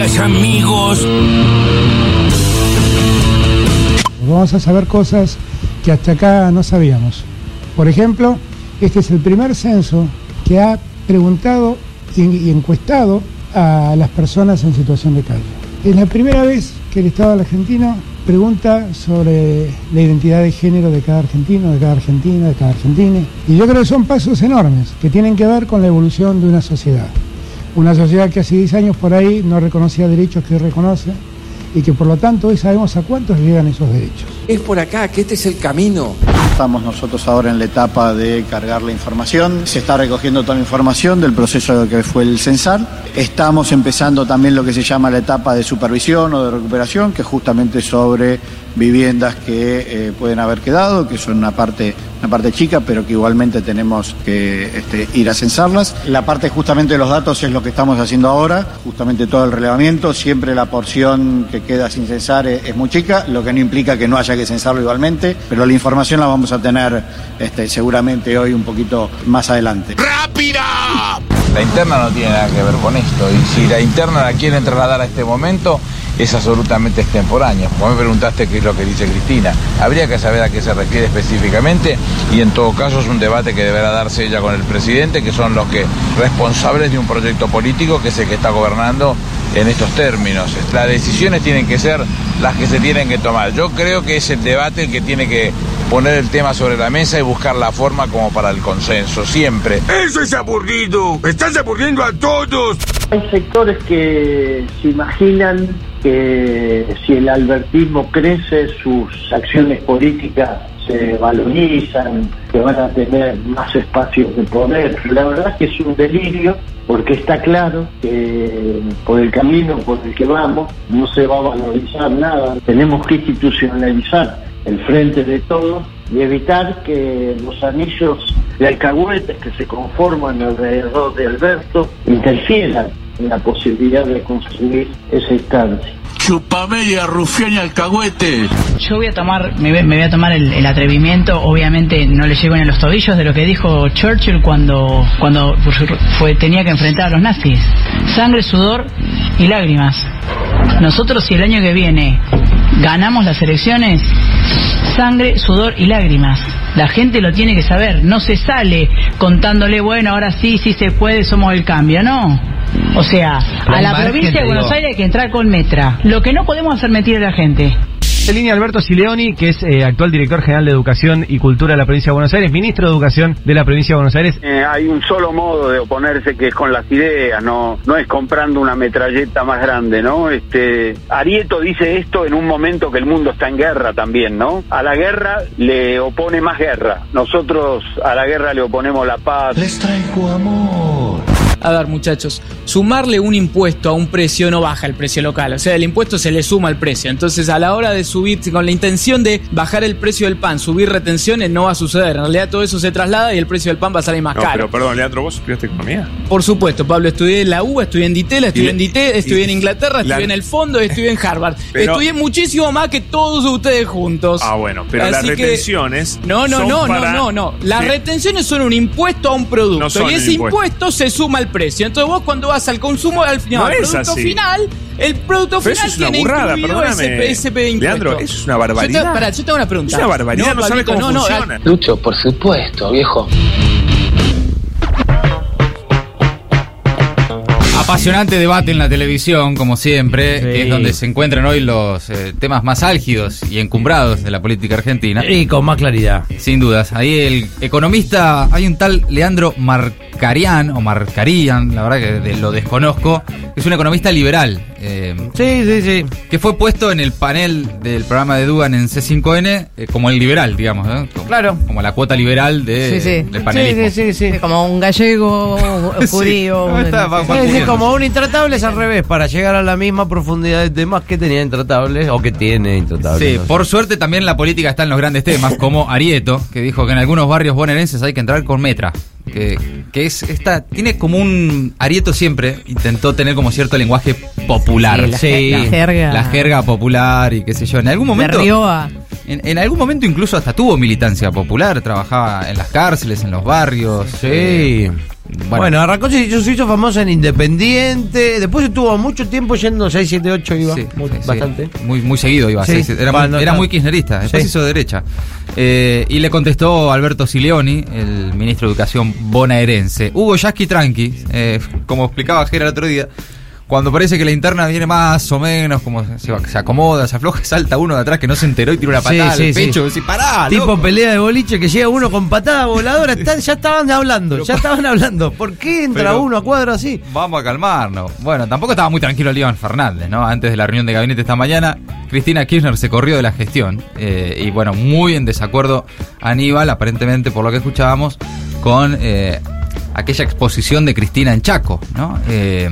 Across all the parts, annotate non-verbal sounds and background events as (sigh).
amigos. Vamos a saber cosas que hasta acá no sabíamos. Por ejemplo, este es el primer censo que ha preguntado y encuestado a las personas en situación de calle. Es la primera vez que el Estado argentino pregunta sobre la identidad de género de cada argentino, de cada argentina, de cada argentina. Y yo creo que son pasos enormes que tienen que ver con la evolución de una sociedad. Una sociedad que hace 10 años por ahí no reconocía derechos que hoy reconoce y que por lo tanto hoy sabemos a cuántos llegan esos derechos. Es por acá, que este es el camino. Estamos nosotros ahora en la etapa de cargar la información. Se está recogiendo toda la información del proceso que fue el censar. Estamos empezando también lo que se llama la etapa de supervisión o de recuperación, que es justamente sobre viviendas que eh, pueden haber quedado, que son una parte, una parte chica, pero que igualmente tenemos que este, ir a censarlas. La parte justamente de los datos es lo que estamos haciendo ahora, justamente todo el relevamiento. Siempre la porción que queda sin censar es, muy chica, lo que no implica que no haya que censarlo igualmente, pero la información la vamos a tener este, seguramente hoy un poquito más adelante. ¡Rápida! La interna no tiene nada que ver con esto, y si la interna la quieren trasladar a este momento, es absolutamente extemporáneo. Vos me preguntaste qué es lo que dice Cristina. Habría que saber a qué se refiere específicamente y en todo caso es un debate que deberá darse ella con el presidente, que son los que responsables de un proyecto político que es el que está gobernando en estos términos. Las decisiones tienen que ser las que se tienen que tomar. Yo creo que es el debate el que tiene que poner el tema sobre la mesa y buscar la forma como para el consenso, siempre. Eso es aburrido. Estás aburriendo a todos. Hay sectores que se imaginan que si el albertismo crece, sus acciones políticas se valorizan, que van a tener más espacios de poder. La verdad es que es un delirio porque está claro que por el camino por el que vamos no se va a valorizar nada. Tenemos que institucionalizar el frente de todos y evitar que los anillos de alcahuetes que se conforman alrededor de Alberto interfieran la posibilidad de construir esa instancia. Chupame y arrufián y alcahuete. Yo voy a tomar, me, voy a tomar el, atrevimiento, obviamente no le llego en los tobillos de lo que dijo Churchill cuando, cuando fue, tenía que enfrentar a los nazis. Sangre, sudor y lágrimas. Nosotros si el año que viene ganamos las elecciones, sangre, sudor y lágrimas. La gente lo tiene que saber, no se sale contándole, bueno, ahora sí, sí se puede, somos el cambio, no. O sea, a la provincia de Buenos Aires hay que entrar con metra. Lo que no podemos hacer mentir a la gente. En línea Alberto Sileoni, que es eh, actual director general de Educación y Cultura de la provincia de Buenos Aires, ministro de Educación de la provincia de Buenos Aires. Eh, hay un solo modo de oponerse que es con las ideas, no, no es comprando una metralleta más grande, ¿no? Este, Arieto dice esto en un momento que el mundo está en guerra también, ¿no? A la guerra le opone más guerra. Nosotros a la guerra le oponemos la paz. Les traigo amor. A ver, muchachos, sumarle un impuesto a un precio no baja el precio local. O sea, el impuesto se le suma al precio. Entonces, a la hora de subir, con la intención de bajar el precio del pan, subir retenciones, no va a suceder. En realidad, todo eso se traslada y el precio del pan va a salir más caro. Pero, perdón, Leandro, ¿vos estudiaste economía? Por supuesto, Pablo. Estudié en la UBA, estudié en Ditela, estudié en DITE, estudié en Inglaterra, estudié en el fondo, estudié en Harvard. (laughs) estudié muchísimo más que todos ustedes juntos. Ah, bueno, pero las retenciones. No, no, no, no, no, no. Las retenciones son un impuesto a un producto. y ese impuesto se suma al precio. Entonces vos cuando vas al consumo, al final, el producto final, el producto final es una tiene burrada, ese, ese impuesto. Leandro, eso es una barbaridad. Yo te, yo tengo una pregunta. Es una barbaridad, no, no cómo funciona. Lucho, por supuesto, viejo. Apasionante debate en la televisión, como siempre, es donde se encuentran hoy los eh, temas más álgidos y encumbrados de la política argentina. Y con más claridad. Sin dudas. Ahí el economista, hay un tal Leandro Marcarian, o Marcarían, la verdad que lo desconozco, es un economista liberal. Eh, sí, sí, sí. Que fue puesto en el panel del programa de Dugan en C5N eh, como el liberal, digamos. claro. Como la cuota liberal de, sí, sí. del panelismo. Sí, sí, sí, Como un gallego, (laughs) judío. Un, como un intratable es al revés, para llegar a la misma profundidad de temas que tenía intratables o que tiene intratables. Sí, por suerte también la política está en los grandes temas, como Arieto, que dijo que en algunos barrios bonaerenses hay que entrar con metra que, que es esta tiene como un Arieto siempre intentó tener como cierto lenguaje popular. Sí, la, jerga. La jerga popular y qué sé yo. En algún momento en, en, algún momento incluso hasta tuvo militancia popular trabajaba en las cárceles en los barrios. Sí Bueno, arrancó, se hizo, se hizo famosa en Independiente, después estuvo mucho tiempo yendo 6, 7, 8, iba Sí, muy- sí, sí. bastante. Muy, muy seguido iba. Sí. Era, muy, era muy kirchnerista. Después hizo derecha. Eh, y le contestó Alberto Silioni, el ministro de Educación bonaerense. Hugo Yasky Tranqui, eh, como explicaba Jera el otro día, cuando parece que la interna viene más o menos, como se, se acomoda, se afloja, salta uno de atrás que no se enteró y tira una patada Sí, al sí, pecho. sí. y decís, pará, Tipo loco". pelea de boliche que llega uno con patada voladora, ya estaban hablando, ya estaban hablando. ¿Por qué entra Pero- uno a cuadro así? Vamos a calmarnos. Bueno, tampoco estaba muy tranquilo León Fernández, ¿no? Antes de la reunión de gabinete esta mañana, Cristina Kirchner se corrió de la gestión. eh, y bueno, muy en desacuerdo Aníbal, aparentemente, por lo que escuchábamos, con eh, aquella exposición de Cristina en Chaco, ¿no? Eh,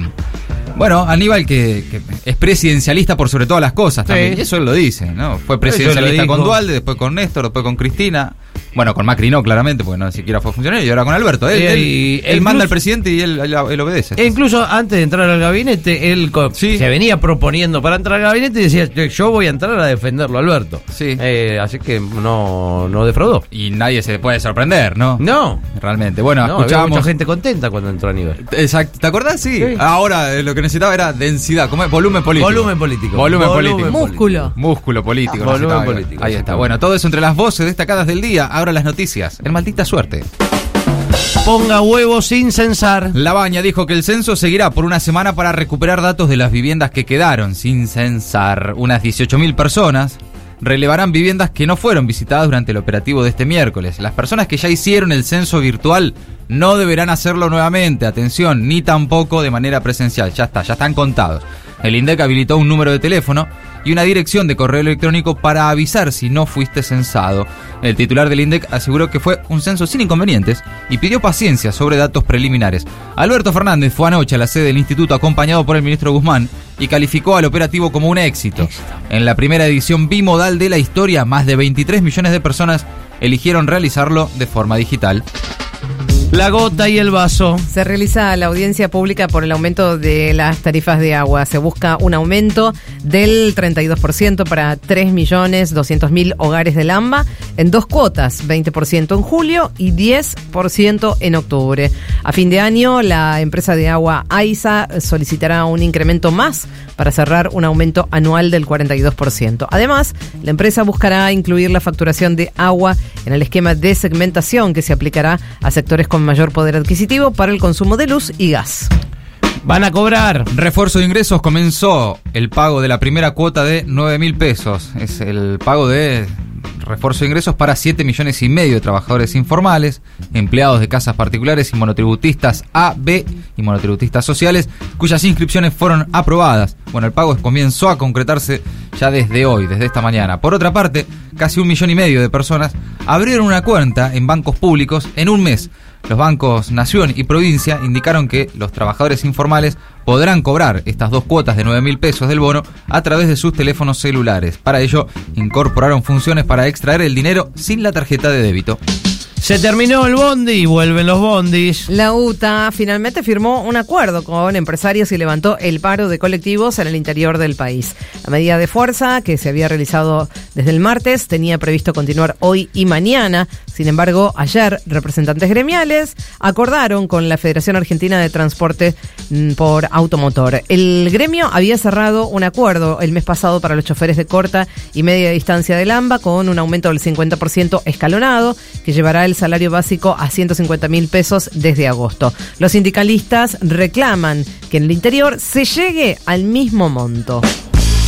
bueno, Aníbal que, que es presidencialista por sobre todas las cosas también. Sí. Y eso él lo dice, ¿no? Fue presidencialista con. Dualde, después con Néstor, después con Cristina. Bueno, con Macri no, claramente, porque no ni siquiera fue funcionario. Y ahora con Alberto. Él, Y- él- manda al presidente y él, él- él obedece. E incluso antes de entrar al gabinete, él Sí. se venía proponiendo para entrar al gabinete y decía, yo voy a entrar a defenderlo, Alberto. Sí. Eh, así que no, no defraudó. Y nadie se puede sorprender, ¿no? No. Realmente. Bueno, No, había escuchábamos. mucha gente contenta cuando entró Aníbal. Exacto. ¿Te acordás? Sí. Sí. Ahora eh, lo que necesitaba era densidad. ¿Cómo es? Volumen político. Volumen político. Volumen, político. Músculo. Músculo político. Volumen político, Ahí está. Bueno, todo eso entre las voces destacadas del día. Ahora las noticias. En maldita suerte. Ponga huevos sin censar. La Baña dijo que el censo seguirá por una semana para recuperar datos de las viviendas que quedaron sin censar. Unas 18.000 personas relevarán viviendas que no fueron visitadas durante el operativo de este miércoles. Las personas que ya hicieron el censo virtual no deberán hacerlo nuevamente, atención, ni tampoco de manera presencial. Ya está, ya están contados. El INDEC habilitó un número de teléfono y una dirección de correo electrónico para avisar si no fuiste censado. El titular del INDEC aseguró que fue un censo sin inconvenientes y pidió paciencia sobre datos preliminares. Alberto Fernández fue anoche a la sede del instituto acompañado por el ministro Guzmán y calificó al operativo como un éxito. En la primera edición bimodal de la historia, más de 23 millones de personas eligieron realizarlo de forma digital. La gota y el vaso. Se realiza la audiencia pública por el aumento de las tarifas de agua. Se busca un aumento del 32% para 3.200.000 hogares del AMBA en dos cuotas, 20% en julio y 10% en octubre. A fin de año, la empresa de agua AISA solicitará un incremento más para cerrar un aumento anual del 42%. Además, la empresa buscará incluir la facturación de agua en el esquema de segmentación que se aplicará a sectores con mayor poder adquisitivo para el consumo de luz y gas. Van a cobrar. Refuerzo de ingresos comenzó el pago de la primera cuota de 9 mil pesos. Es el pago de refuerzo de ingresos para 7 millones y medio de trabajadores informales, empleados de casas particulares y monotributistas A, B y monotributistas sociales, cuyas inscripciones fueron aprobadas. Bueno, el pago comenzó a concretarse ya desde hoy, desde esta mañana. Por otra parte, casi un millón y medio de personas abrieron una cuenta en bancos públicos en un mes. Los bancos Nación y Provincia indicaron que los trabajadores informales podrán cobrar estas dos cuotas de 9 mil pesos del bono a través de sus teléfonos celulares. Para ello, incorporaron funciones para extraer el dinero sin la tarjeta de débito. Se terminó el bondi vuelven los bondis. La UTA finalmente firmó un acuerdo con empresarios y levantó el paro de colectivos en el interior del país. La medida de fuerza que se había realizado desde el martes tenía previsto continuar hoy y mañana. Sin embargo, ayer representantes gremiales acordaron con la Federación Argentina de Transporte mm, por Automotor. El gremio había cerrado un acuerdo el mes pasado para los choferes de corta y media distancia del AMBA con un aumento del 50% escalonado que llevará el salario básico a 150 mil pesos desde agosto. Los sindicalistas reclaman que en el interior se llegue al mismo monto.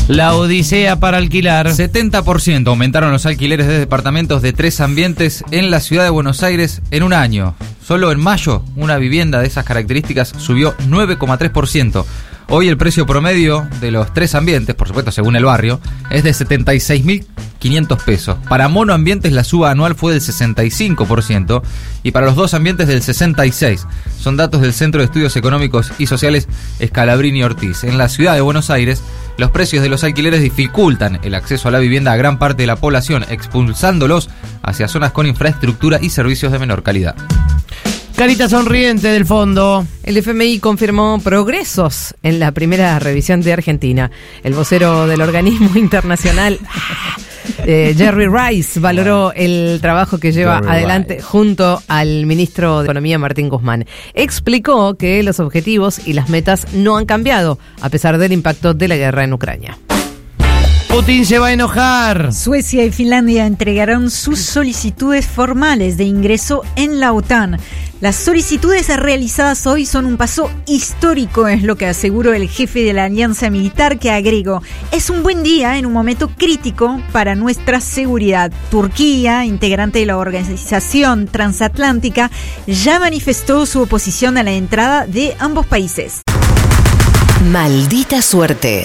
La odisea para alquilar. 70% aumentaron los alquileres de departamentos de tres ambientes en la ciudad de Buenos Aires en un año. Solo en mayo, una vivienda de esas características subió 9,3%. Hoy el precio promedio de los tres ambientes, por supuesto según el barrio, es de 76.500 pesos. Para monoambientes la suba anual fue del 65% y para los dos ambientes del 66%. Son datos del Centro de Estudios Económicos y Sociales Escalabrini Ortiz. En la ciudad de Buenos Aires, los precios de los alquileres dificultan el acceso a la vivienda a gran parte de la población, expulsándolos hacia zonas con infraestructura y servicios de menor calidad. Carita sonriente del fondo. El FMI confirmó progresos en la primera revisión de Argentina. El vocero del organismo (laughs) internacional Eh, Jerry Rice valoró el trabajo que lleva Jerry adelante Rice. junto al ministro de Economía Martín Guzmán. Explicó que los objetivos y las metas no han cambiado a pesar del impacto de la guerra en Ucrania. Putin se va a enojar. Suecia y Finlandia entregarán sus solicitudes formales de ingreso en la OTAN. Las solicitudes realizadas hoy son un paso histórico, es lo que aseguró el jefe de la alianza militar que agregó. Es un buen día en un momento crítico para nuestra seguridad. Turquía, integrante de la organización transatlántica, ya manifestó su oposición a la entrada de ambos países. Maldita suerte.